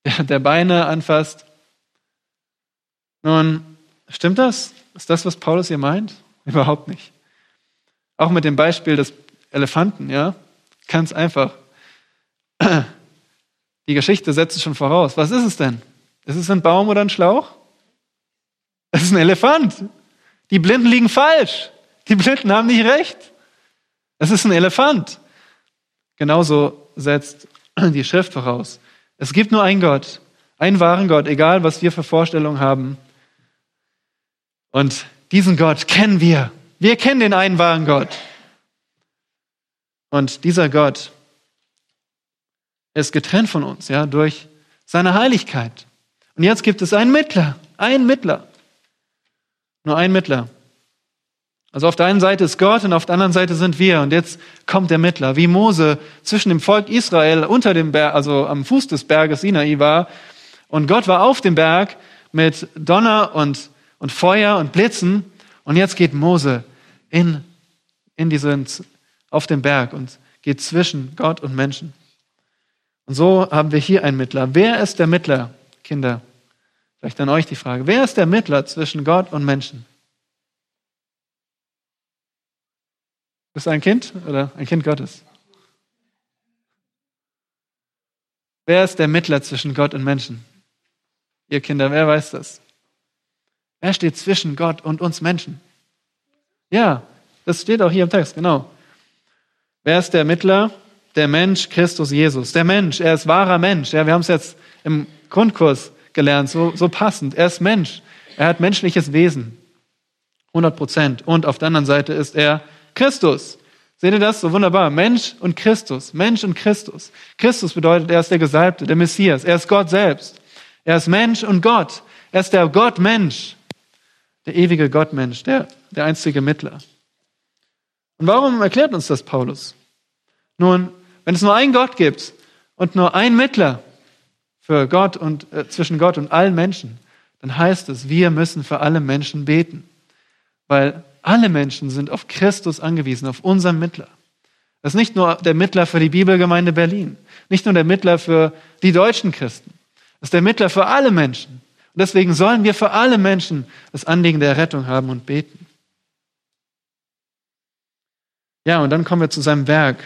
der Beine anfasst. Nun, stimmt das? Ist das, was Paulus hier meint? Überhaupt nicht. Auch mit dem Beispiel des Elefanten, ja? Ganz einfach. Die Geschichte setzt es schon voraus. Was ist es denn? Ist es ein Baum oder ein Schlauch? Es ist ein Elefant. Die Blinden liegen falsch. Die Blinden haben nicht recht. Es ist ein Elefant. Genauso setzt die Schrift voraus. Es gibt nur einen Gott, einen wahren Gott, egal was wir für Vorstellungen haben. Und diesen Gott kennen wir. Wir kennen den einen wahren Gott. Und dieser Gott ist getrennt von uns, ja, durch seine Heiligkeit. Und jetzt gibt es einen Mittler, einen Mittler. Nur einen Mittler. Also auf der einen Seite ist Gott und auf der anderen Seite sind wir. Und jetzt kommt der Mittler, wie Mose zwischen dem Volk Israel unter dem Berg, also am Fuß des Berges Sinai war. Und Gott war auf dem Berg mit Donner und, und Feuer und Blitzen. Und jetzt geht Mose in, in diesen, auf den Berg und geht zwischen Gott und Menschen. Und so haben wir hier einen Mittler. Wer ist der Mittler, Kinder? Vielleicht an euch die Frage. Wer ist der Mittler zwischen Gott und Menschen? Bist du ein Kind oder ein Kind Gottes? Wer ist der Mittler zwischen Gott und Menschen? Ihr Kinder, wer weiß das? Wer steht zwischen Gott und uns Menschen? Ja, das steht auch hier im Text, genau. Wer ist der Mittler? Der Mensch Christus Jesus. Der Mensch, er ist wahrer Mensch. Ja, wir haben es jetzt im Grundkurs gelernt, so, so passend. Er ist Mensch. Er hat menschliches Wesen. 100 Prozent. Und auf der anderen Seite ist er Christus. Seht ihr das? So wunderbar. Mensch und Christus. Mensch und Christus. Christus bedeutet, er ist der Gesalbte, der Messias. Er ist Gott selbst. Er ist Mensch und Gott. Er ist der Gott-Mensch. Der ewige Gott-Mensch, der, der einzige Mittler. Und warum erklärt uns das Paulus? Nun, wenn es nur einen Gott gibt und nur einen Mittler für Gott und äh, zwischen Gott und allen Menschen, dann heißt es, wir müssen für alle Menschen beten, weil alle Menschen sind auf Christus angewiesen, auf unseren Mittler. Das ist nicht nur der Mittler für die Bibelgemeinde Berlin, nicht nur der Mittler für die deutschen Christen. Das ist der Mittler für alle Menschen. Und deswegen sollen wir für alle Menschen das Anliegen der Rettung haben und beten. Ja, und dann kommen wir zu seinem Werk.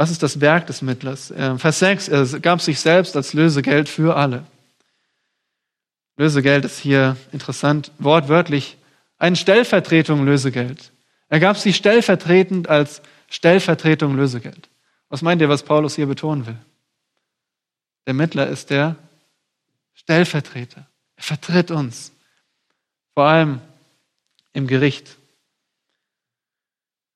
Was ist das Werk des Mittlers? Vers 6, er gab sich selbst als Lösegeld für alle. Lösegeld ist hier interessant, wortwörtlich eine Stellvertretung Lösegeld. Er gab sie stellvertretend als Stellvertretung Lösegeld. Was meint ihr, was Paulus hier betonen will? Der Mittler ist der Stellvertreter. Er vertritt uns. Vor allem im Gericht.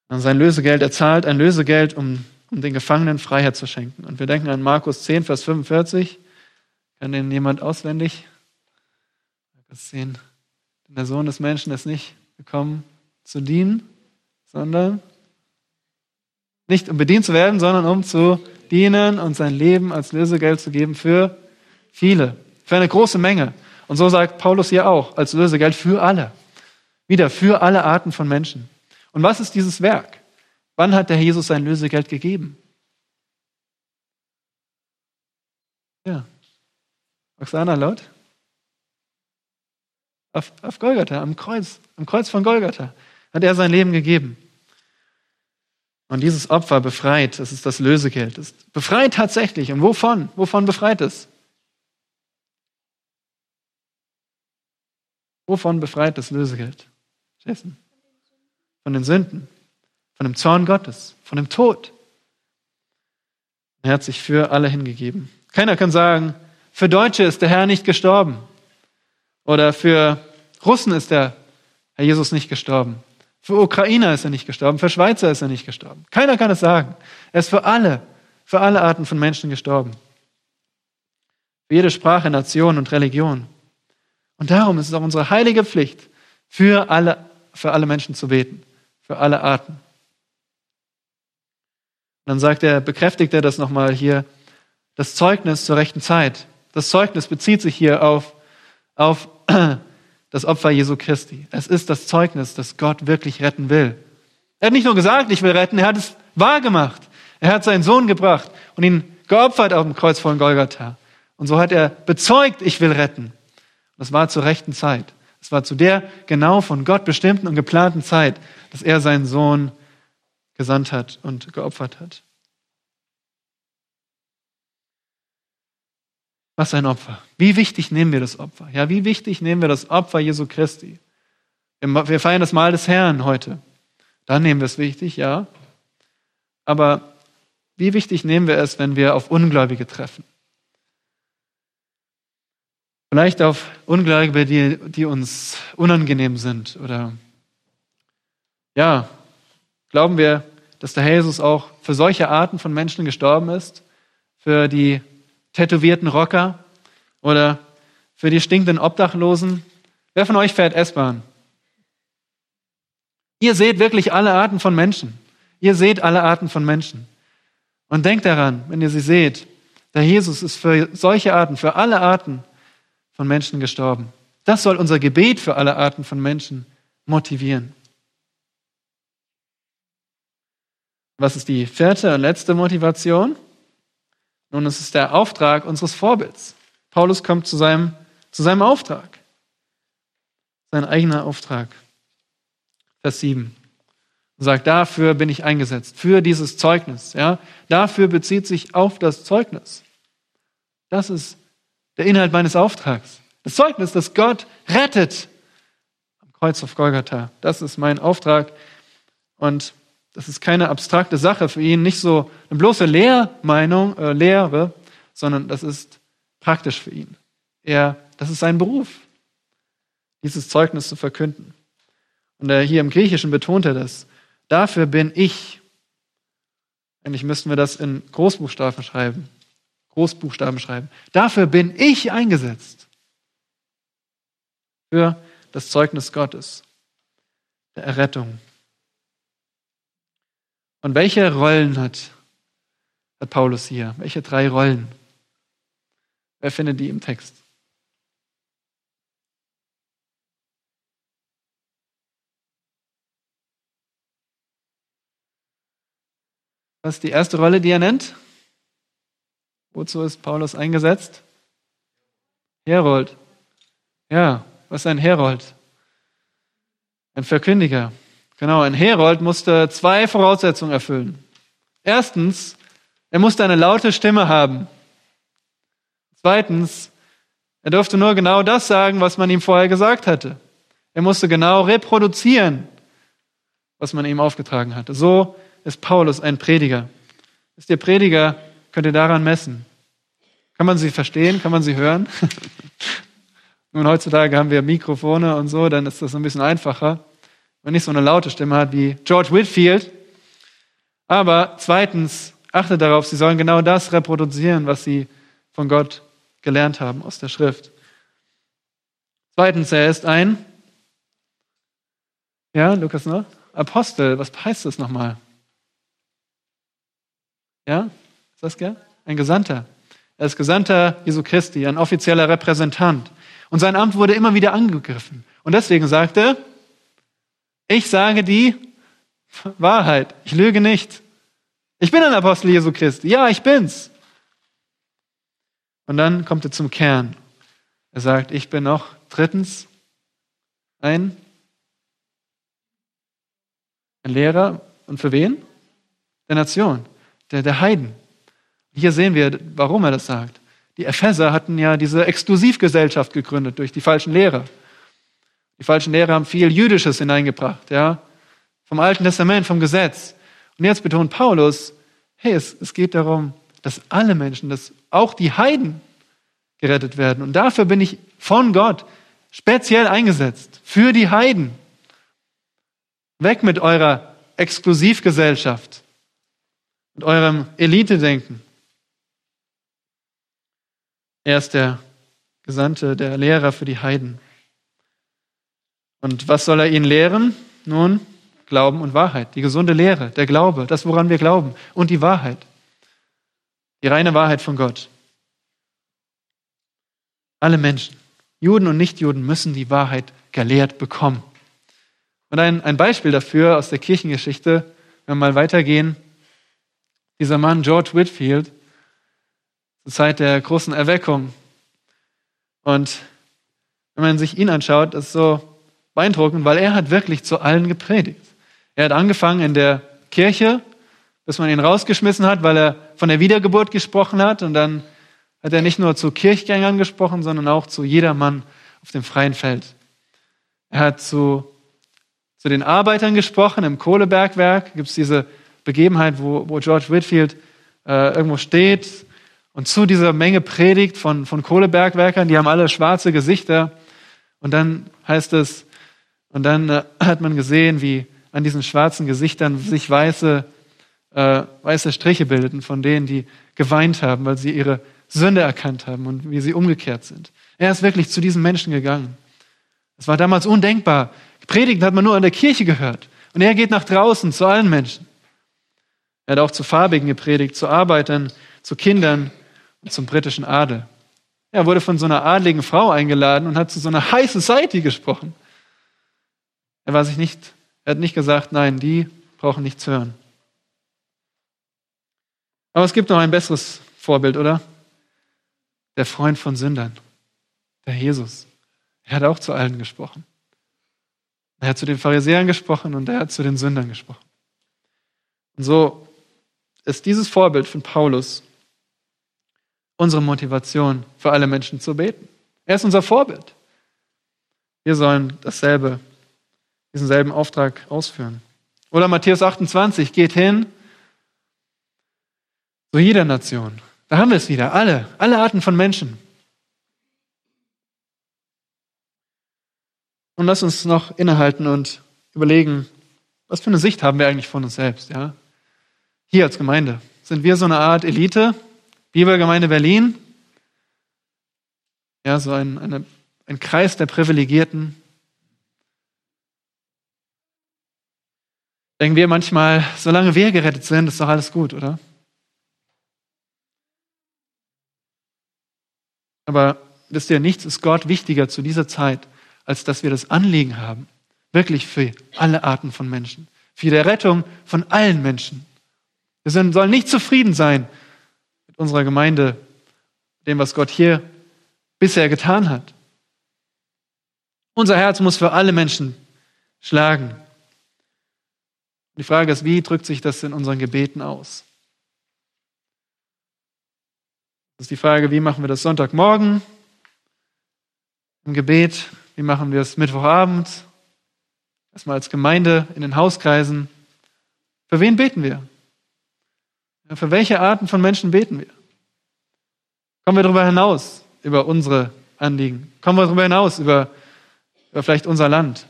Und sein Lösegeld, er zahlt ein Lösegeld, um, um den Gefangenen Freiheit zu schenken. Und wir denken an Markus 10, Vers 45. Kann den jemand auswendig? Vers 10. Denn der Sohn des Menschen ist nicht gekommen zu dienen, sondern nicht um bedient zu werden, sondern um zu dienen und sein Leben als Lösegeld zu geben für viele, für eine große Menge. Und so sagt Paulus hier auch, als Lösegeld für alle. Wieder für alle Arten von Menschen. Und was ist dieses Werk? Wann hat der Jesus sein Lösegeld gegeben? Ja. Oksana laut? Auf, auf Golgatha, am Kreuz, am Kreuz von Golgatha hat er sein Leben gegeben. Und dieses Opfer befreit, das ist das Lösegeld, das befreit tatsächlich. Und wovon? Wovon befreit es? Wovon befreit das Lösegeld? Von den Sünden, von dem Zorn Gottes, von dem Tod. Er hat sich für alle hingegeben. Keiner kann sagen, für Deutsche ist der Herr nicht gestorben. Oder für Russen ist der Herr Jesus nicht gestorben. Für Ukrainer ist er nicht gestorben. Für Schweizer ist er nicht gestorben. Keiner kann es sagen. Er ist für alle, für alle Arten von Menschen gestorben. Für jede Sprache, Nation und Religion. Und darum ist es auch unsere heilige Pflicht, für alle, für alle Menschen zu beten. Für alle Arten. Und dann sagt er, bekräftigt er das nochmal hier, das Zeugnis zur rechten Zeit. Das Zeugnis bezieht sich hier auf auf das Opfer Jesu Christi. Es ist das Zeugnis, dass Gott wirklich retten will. Er hat nicht nur gesagt, ich will retten, er hat es wahr gemacht. Er hat seinen Sohn gebracht und ihn geopfert auf dem Kreuz von Golgatha. Und so hat er bezeugt, ich will retten. Das war zur rechten Zeit. Es war zu der genau von Gott bestimmten und geplanten Zeit, dass er seinen Sohn gesandt hat und geopfert hat. Was ein Opfer. Wie wichtig nehmen wir das Opfer? Ja, wie wichtig nehmen wir das Opfer Jesu Christi? Wir feiern das Mahl des Herrn heute. Dann nehmen wir es wichtig, ja. Aber wie wichtig nehmen wir es, wenn wir auf Ungläubige treffen? Vielleicht auf Ungläubige, die, die uns unangenehm sind oder ja, glauben wir, dass der Jesus auch für solche Arten von Menschen gestorben ist, für die tätowierten Rocker oder für die stinkenden Obdachlosen? Wer von euch fährt S-Bahn? Ihr seht wirklich alle Arten von Menschen. Ihr seht alle Arten von Menschen. Und denkt daran, wenn ihr sie seht, der Jesus ist für solche Arten, für alle Arten von Menschen gestorben. Das soll unser Gebet für alle Arten von Menschen motivieren. Was ist die vierte und letzte Motivation? Nun, es ist der Auftrag unseres Vorbilds. Paulus kommt zu seinem, zu seinem Auftrag. Sein eigener Auftrag. Vers 7. Und sagt, dafür bin ich eingesetzt, für dieses Zeugnis. Ja? Dafür bezieht sich auf das Zeugnis. Das ist der Inhalt meines Auftrags. Das Zeugnis, dass Gott rettet am Kreuz auf Golgatha. Das ist mein Auftrag. Und das ist keine abstrakte Sache für ihn, nicht so eine bloße Lehrmeinung, äh, Lehre, sondern das ist praktisch für ihn. Er, das ist sein Beruf, dieses Zeugnis zu verkünden. Und er, hier im Griechischen betont er das. Dafür bin ich. Eigentlich müssten wir das in Großbuchstaben schreiben. Großbuchstaben schreiben. Dafür bin ich eingesetzt. Für das Zeugnis Gottes, der Errettung. Und welche Rollen hat, hat Paulus hier? Welche drei Rollen? Wer findet die im Text? Was ist die erste Rolle, die er nennt? Wozu ist Paulus eingesetzt? Herold. Ja, was ist ein Herold? Ein Verkündiger. Genau, ein Herold musste zwei Voraussetzungen erfüllen. Erstens, er musste eine laute Stimme haben. Zweitens, er durfte nur genau das sagen, was man ihm vorher gesagt hatte. Er musste genau reproduzieren, was man ihm aufgetragen hatte. So ist Paulus ein Prediger. Ist der Prediger, könnt ihr daran messen. Kann man sie verstehen? Kann man sie hören? Nun, heutzutage haben wir Mikrofone und so, dann ist das ein bisschen einfacher und nicht so eine laute Stimme hat wie George Whitfield. Aber zweitens, achtet darauf, sie sollen genau das reproduzieren, was sie von Gott gelernt haben aus der Schrift. Zweitens, er ist ein, ja, Lukas noch? Apostel, was heißt das nochmal? Ja, Saskia? Ein Gesandter. Er ist Gesandter Jesu Christi, ein offizieller Repräsentant. Und sein Amt wurde immer wieder angegriffen. Und deswegen sagte er, ich sage die Wahrheit. Ich lüge nicht. Ich bin ein Apostel Jesu Christi. Ja, ich bin's. Und dann kommt er zum Kern. Er sagt, ich bin noch drittens ein, ein Lehrer. Und für wen? Der Nation, der, der Heiden. Hier sehen wir, warum er das sagt. Die Epheser hatten ja diese Exklusivgesellschaft gegründet durch die falschen Lehrer. Die falschen Lehrer haben viel Jüdisches hineingebracht, ja, vom Alten Testament, vom Gesetz. Und jetzt betont Paulus, hey, es, es geht darum, dass alle Menschen, dass auch die Heiden gerettet werden. Und dafür bin ich von Gott speziell eingesetzt, für die Heiden. Weg mit eurer Exklusivgesellschaft und eurem Elite-Denken. Er ist der Gesandte, der Lehrer für die Heiden. Und was soll er ihnen lehren? Nun, Glauben und Wahrheit, die gesunde Lehre, der Glaube, das, woran wir glauben und die Wahrheit, die reine Wahrheit von Gott. Alle Menschen, Juden und Nichtjuden, müssen die Wahrheit gelehrt bekommen. Und ein, ein Beispiel dafür aus der Kirchengeschichte, wenn wir mal weitergehen, dieser Mann George Whitfield, zur Zeit der großen Erweckung. Und wenn man sich ihn anschaut, ist so beeindruckend, weil er hat wirklich zu allen gepredigt. Er hat angefangen in der Kirche, bis man ihn rausgeschmissen hat, weil er von der Wiedergeburt gesprochen hat. Und dann hat er nicht nur zu Kirchgängern gesprochen, sondern auch zu jedermann auf dem freien Feld. Er hat zu, zu den Arbeitern gesprochen im Kohlebergwerk. Gibt es diese Begebenheit, wo, wo George Whitfield äh, irgendwo steht und zu dieser Menge predigt von, von Kohlebergwerkern. Die haben alle schwarze Gesichter. Und dann heißt es, und dann äh, hat man gesehen, wie an diesen schwarzen Gesichtern sich weiße, äh, weiße Striche bildeten von denen, die geweint haben, weil sie ihre Sünde erkannt haben und wie sie umgekehrt sind. Er ist wirklich zu diesen Menschen gegangen. Es war damals undenkbar. Predigt hat man nur in der Kirche gehört. Und er geht nach draußen zu allen Menschen. Er hat auch zu Farbigen gepredigt, zu Arbeitern, zu Kindern und zum britischen Adel. Er wurde von so einer adligen Frau eingeladen und hat zu so einer High Society gesprochen. Er war sich nicht, er hat nicht gesagt, nein, die brauchen nichts hören. Aber es gibt noch ein besseres Vorbild, oder? Der Freund von Sündern, der Jesus. Er hat auch zu allen gesprochen. Er hat zu den Pharisäern gesprochen und er hat zu den Sündern gesprochen. Und so ist dieses Vorbild von Paulus unsere Motivation für alle Menschen zu beten. Er ist unser Vorbild. Wir sollen dasselbe, diesen selben Auftrag ausführen. Oder Matthäus 28, geht hin zu jeder Nation. Da haben wir es wieder, alle, alle Arten von Menschen. Und lass uns noch innehalten und überlegen, was für eine Sicht haben wir eigentlich von uns selbst, ja? Hier als Gemeinde. Sind wir so eine Art Elite? Bibelgemeinde Berlin? Ja, so ein, eine, ein Kreis der Privilegierten. Denken wir manchmal, solange wir gerettet sind, ist doch alles gut, oder? Aber wisst ihr, nichts ist Gott wichtiger zu dieser Zeit, als dass wir das Anliegen haben, wirklich für alle Arten von Menschen, für die Rettung von allen Menschen. Wir sollen nicht zufrieden sein mit unserer Gemeinde, dem, was Gott hier bisher getan hat. Unser Herz muss für alle Menschen schlagen. Die Frage ist, wie drückt sich das in unseren Gebeten aus? Das ist die Frage, wie machen wir das Sonntagmorgen im Gebet? Wie machen wir es Mittwochabend? Erstmal als Gemeinde in den Hauskreisen. Für wen beten wir? Für welche Arten von Menschen beten wir? Kommen wir darüber hinaus, über unsere Anliegen? Kommen wir darüber hinaus, über, über vielleicht unser Land?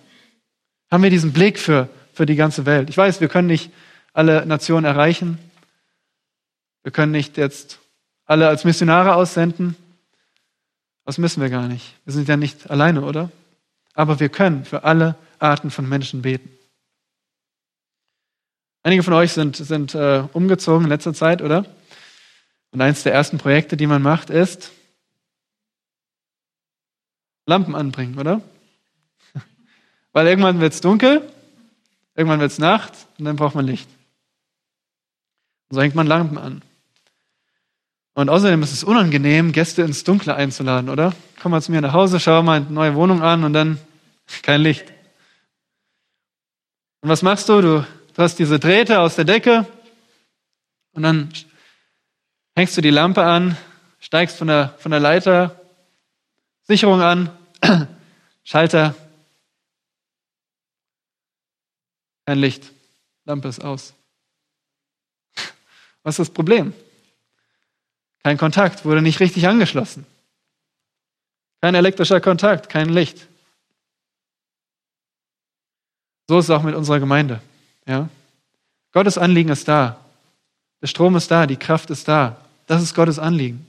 Haben wir diesen Blick für, für die ganze Welt? Ich weiß, wir können nicht alle Nationen erreichen. Wir können nicht jetzt alle als Missionare aussenden. Das müssen wir gar nicht. Wir sind ja nicht alleine, oder? Aber wir können für alle Arten von Menschen beten. Einige von euch sind, sind äh, umgezogen in letzter Zeit, oder? Und eines der ersten Projekte, die man macht, ist Lampen anbringen, oder? Weil irgendwann wird es dunkel, irgendwann wird es Nacht und dann braucht man Licht. Und so hängt man Lampen an. Und außerdem ist es unangenehm, Gäste ins Dunkle einzuladen, oder? Komm mal zu mir nach Hause, schau mal eine neue Wohnung an und dann kein Licht. Und was machst du? Du, du hast diese Drähte aus der Decke und dann hängst du die Lampe an, steigst von der, von der Leiter, Sicherung an, Schalter, kein Licht, Lampe ist aus. Was ist das Problem? Kein Kontakt, wurde nicht richtig angeschlossen. Kein elektrischer Kontakt, kein Licht. So ist es auch mit unserer Gemeinde. Ja? Gottes Anliegen ist da. Der Strom ist da, die Kraft ist da. Das ist Gottes Anliegen.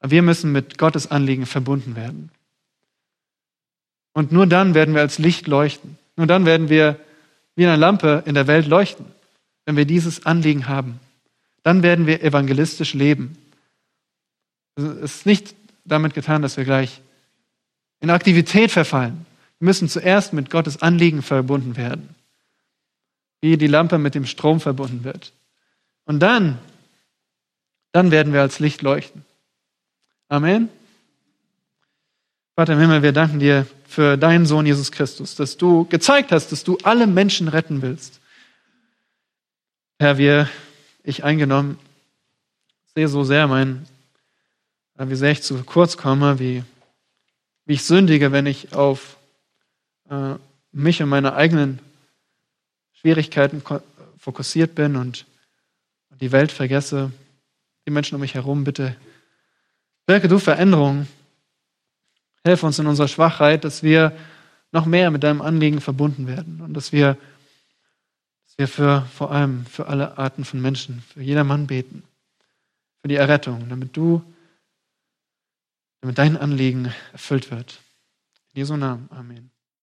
Aber wir müssen mit Gottes Anliegen verbunden werden. Und nur dann werden wir als Licht leuchten. Nur dann werden wir wie eine Lampe in der Welt leuchten, wenn wir dieses Anliegen haben. Dann werden wir evangelistisch leben. Es ist nicht damit getan, dass wir gleich in Aktivität verfallen. Wir müssen zuerst mit Gottes Anliegen verbunden werden, wie die Lampe mit dem Strom verbunden wird. Und dann, dann werden wir als Licht leuchten. Amen. Vater im Himmel, wir danken dir für deinen Sohn Jesus Christus, dass du gezeigt hast, dass du alle Menschen retten willst. Herr, wir, ich eingenommen, sehe so sehr mein wie sehr ich zu kurz komme, wie, wie ich sündige, wenn ich auf äh, mich und meine eigenen Schwierigkeiten fokussiert bin und die Welt vergesse, die Menschen um mich herum, bitte wirke du Veränderungen. Helfe uns in unserer Schwachheit, dass wir noch mehr mit deinem Anliegen verbunden werden und dass wir, dass wir für, vor allem für alle Arten von Menschen, für jedermann beten, für die Errettung, damit du damit dein Anliegen erfüllt wird. In Jesu Namen. Amen.